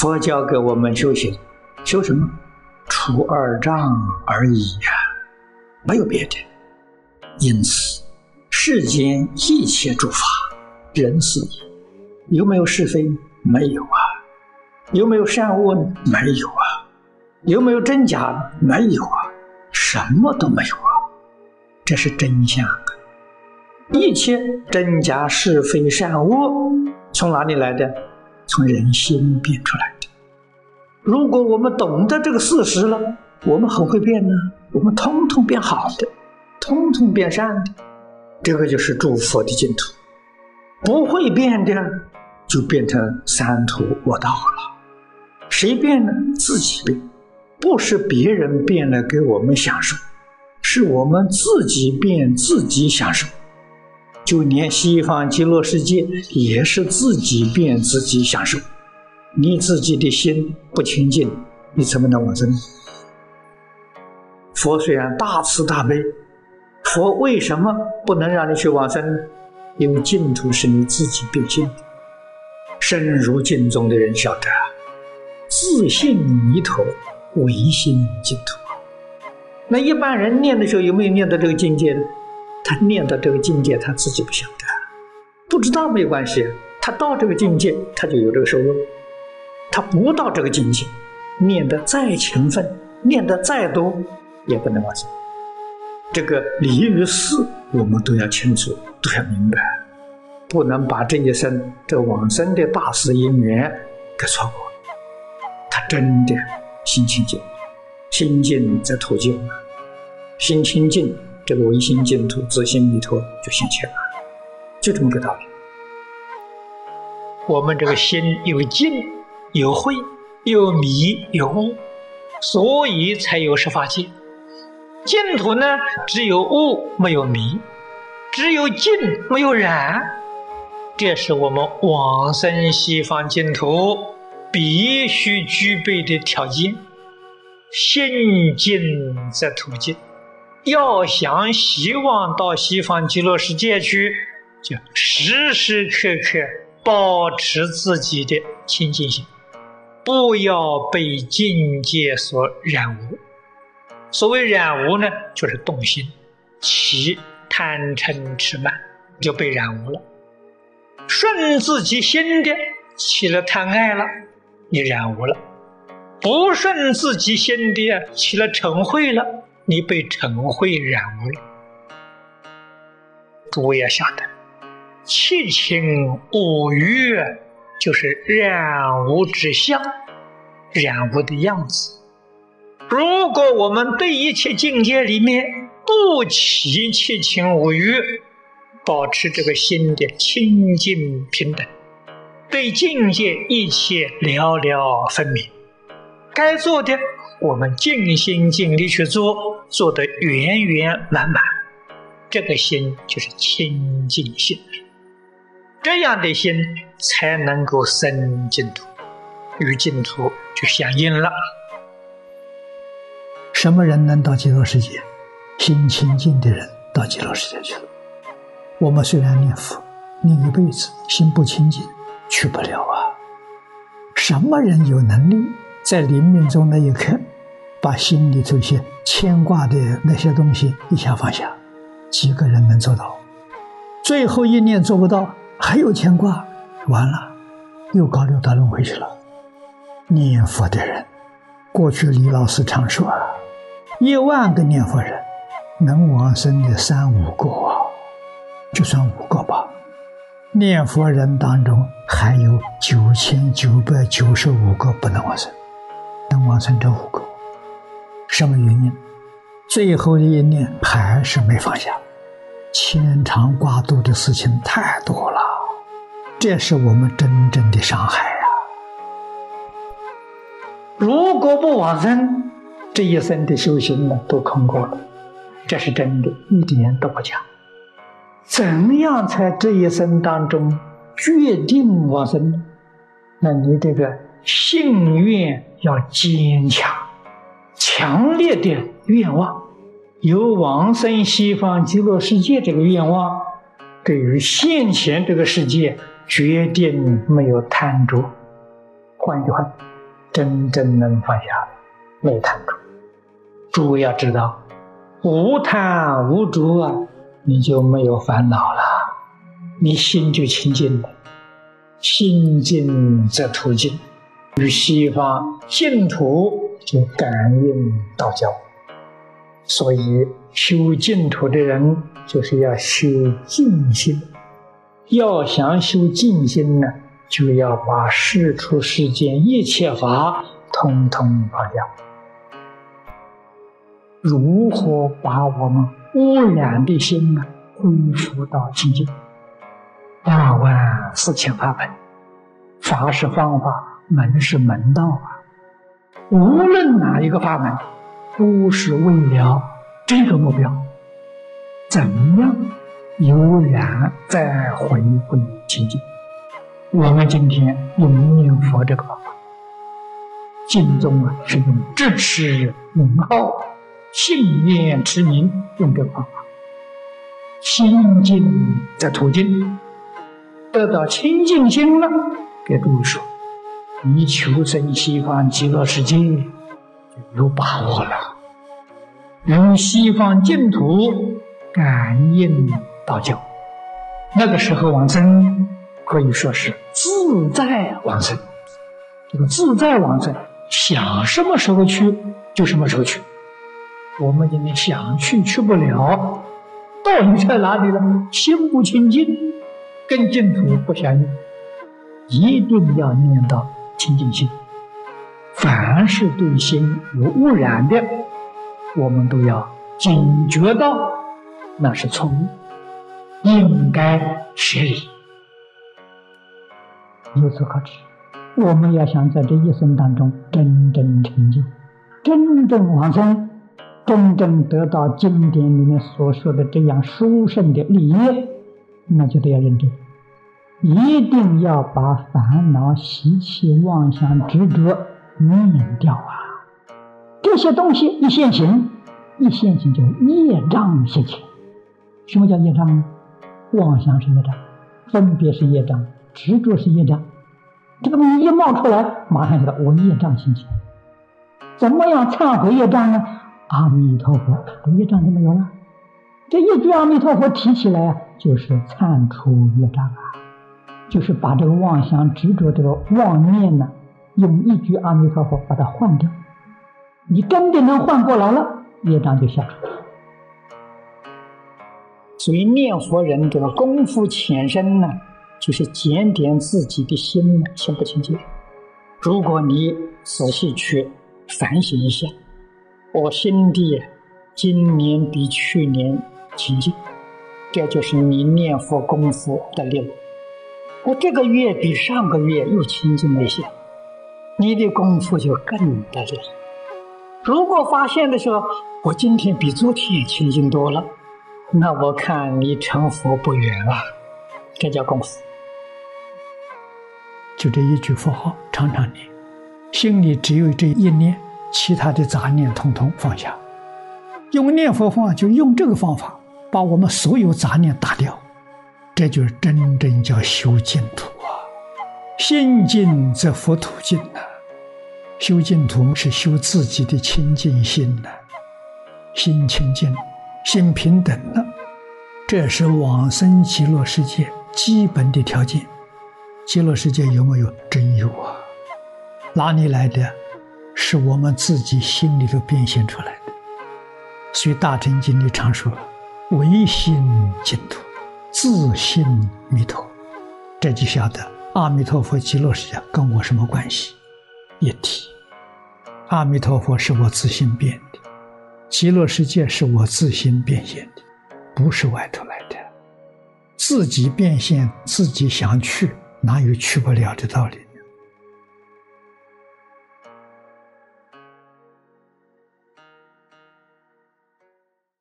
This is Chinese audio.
佛教给我们修行，修什么？除二障而已呀，没有别的。因此，世间一切诸法，人事有没有是非？没有啊。有没有善恶？没有啊。有没有真假？没有啊。什么都没有啊。这是真相。一切真假是非善恶，从哪里来的？从人心变出来的。如果我们懂得这个事实了，我们很会变呢。我们通通变好的，通通变善的。这个就是诸佛的净土。不会变的，就变成三途恶道了。谁变呢？自己变，不是别人变了给我们享受，是我们自己变自己享受。就连西方极乐世界也是自己变自己享受，你自己的心不清净，你怎么能往生？佛虽然大慈大悲，佛为什么不能让你去往生？因为净土是你自己变现的。深如净中的人晓得，自信弥陀，唯心净土。那一般人念的时候有没有念到这个境界呢？他念到这个境界，他自己不晓得，不知道没关系。他到这个境界，他就有这个收入；他不到这个境界，念得再勤奋，念得再多，也不能往生。这个理与事，我们都要清楚，都要明白，不能把这一生这往生的大事因缘给错过。他真的心清净，心净则土净，心清净。这个唯心净土、自心弥陀就现前了，就这么个道理。我们这个心有净、有慧、有迷、有悟，所以才有十法界。净土呢，只有悟没有迷，只有净没有染，这是我们往生西方净土必须具备的条件。心净则土净。要想希望到西方极乐世界去，就时时刻刻保持自己的清净心，不要被境界所染污。所谓染污呢，就是动心，起贪嗔痴慢，就被染污了。顺自己心的起了贪爱了，你染污了；不顺自己心的起了嗔恚了。你被尘秽染污了，诸位要晓得，七情五欲就是染污之相，染污的样子。如果我们对一切境界里面不起七情五欲，保持这个心的清净平等，对境界一切了了分明，该做的。我们尽心尽力去做，做得圆圆满满，这个心就是清净心。这样的心才能够生净土，与净土就相应了。什么人能到极乐世界？心清净的人到极乐世界去了。我们虽然念佛念一辈子，心不清净，去不了啊。什么人有能力在临命终那一刻？把心里头些牵挂的那些东西一下放下，几个人能做到？最后一念做不到，还有牵挂，完了，又搞六道轮回去了。念佛的人，过去李老师常说啊，一万个念佛人，能往生的三五个，就算五个吧。念佛人当中还有九千九百九十五个不能往生，能往生这五个。什么原因？最后的一念还是没放下，牵肠挂肚的事情太多了，这是我们真正的伤害呀！如果不往生，这一生的修行呢都空过了，这是真的，一点都不假。怎样才这一生当中决定往生？那你这个信愿要坚强。强烈的愿望，有往生西方极乐世界这个愿望，对于现前这个世界决定没有贪着，换句话，真正能放下，没有贪着。诸位要知道，无贪无着啊，你就没有烦恼了，你心就清净了。心净则土净，与西方净土就感应道交。所以修净土的人，就是要修净心。要想修静心呢，就要把世出世间一切法通通放下。如何把我们污染的心呢，恢复到清净？八万四千法门，法是方法，门是门道啊。无论哪一个法门，都是为了这个目标：怎么样悠然再回归清净？我们今天用念佛这个方法，经中啊是用智持名号、信念持名用这个方法，心净则土净。得到清净心了，给诸位说，你求生西方极乐世界就有把握了。与西方净土感应道教，那个时候往生可以说是自在往生。这个自在往生，想什么时候去就什么时候去。我们今天想去去不了，道理在哪里呢？心不清净。跟净土不相应，一定要念到清净心。凡是对心有污染的，我们都要警觉到那是错误，应该学理。由此可知，我们要想在这一生当中真正成就、真正往生、真正得到经典里面所说的这样殊胜的利益。那就得要认真，一定要把烦恼、习气、妄想、执着灭掉啊！这些东西一现行，一现行就业障现前。什么叫业障呢？妄想是业障，分别是业障，执着是业障。这个东西一冒出来，马上知道我业障现前。怎么样忏悔业障呢？阿弥陀佛，这业障就没有了。这一句阿弥陀佛提起来啊，就是忏除业障啊，就是把这个妄想执着这个妄念呢，用一句阿弥陀佛把它换掉。你真的能换过来了，业障就消除了。所以念佛人这个功夫浅深呢，就是检点自己的心呢，心不清净。如果你仔细去反省一下，我心地今年比去年。清净，这就是你念佛功夫的力。我这个月比上个月又清净了一些，你的功夫就更得力。如果发现的时候，我今天比昨天也清净多了，那我看你成佛不远了。这叫功夫。就这一句佛号，常常念，心里只有这一念，其他的杂念统统放下。用念佛方法，就用这个方法。把我们所有杂念打掉，这就是真正叫修净土啊！心净则佛土净呐。修净土是修自己的清净心呐，心清净，心平等了，这是往生极乐世界基本的条件。极乐世界有没有？真有啊！哪里来的？是我们自己心里头变现出来的。所以《大乘经》里常说。唯心净土，自信弥陀，这就晓得阿弥陀佛极乐世界跟我什么关系？一体。阿弥陀佛是我自心变的，极乐世界是我自心变现的，不是外头来的。自己变现，自己想去，哪有去不了的道理？